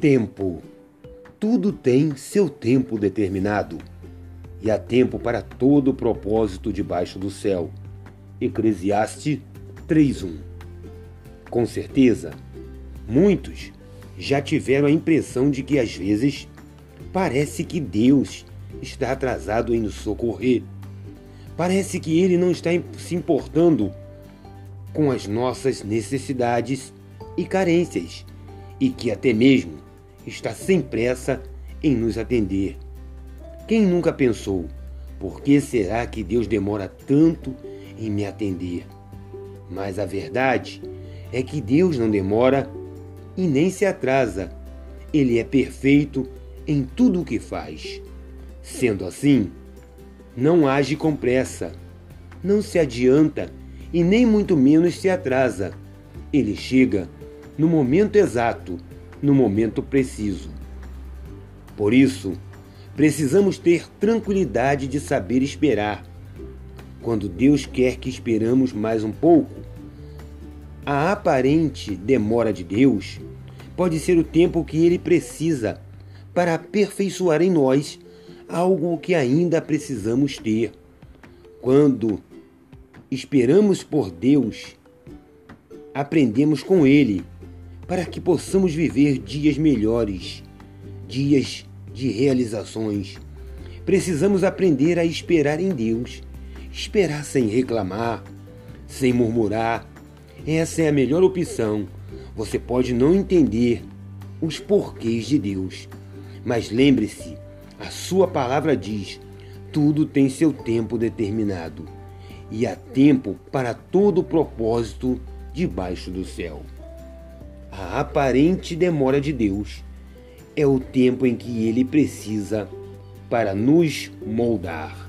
Tempo. Tudo tem seu tempo determinado, e há tempo para todo propósito debaixo do céu. Eclesiastes 3:1. Com certeza, muitos já tiveram a impressão de que às vezes parece que Deus está atrasado em nos socorrer. Parece que ele não está se importando com as nossas necessidades e carências e que até mesmo está sem pressa em nos atender. Quem nunca pensou, por que será que Deus demora tanto em me atender? Mas a verdade é que Deus não demora e nem se atrasa. Ele é perfeito em tudo o que faz. Sendo assim, não age com pressa, não se adianta e nem muito menos se atrasa. Ele chega no momento exato no momento preciso. Por isso, precisamos ter tranquilidade de saber esperar. Quando Deus quer que esperamos mais um pouco, a aparente demora de Deus pode ser o tempo que ele precisa para aperfeiçoar em nós algo que ainda precisamos ter. Quando esperamos por Deus, aprendemos com Ele para que possamos viver dias melhores, dias de realizações. Precisamos aprender a esperar em Deus, esperar sem reclamar, sem murmurar. Essa é a melhor opção. Você pode não entender os porquês de Deus, mas lembre-se, a sua palavra diz: tudo tem seu tempo determinado, e há tempo para todo propósito debaixo do céu. A aparente demora de Deus é o tempo em que ele precisa para nos moldar.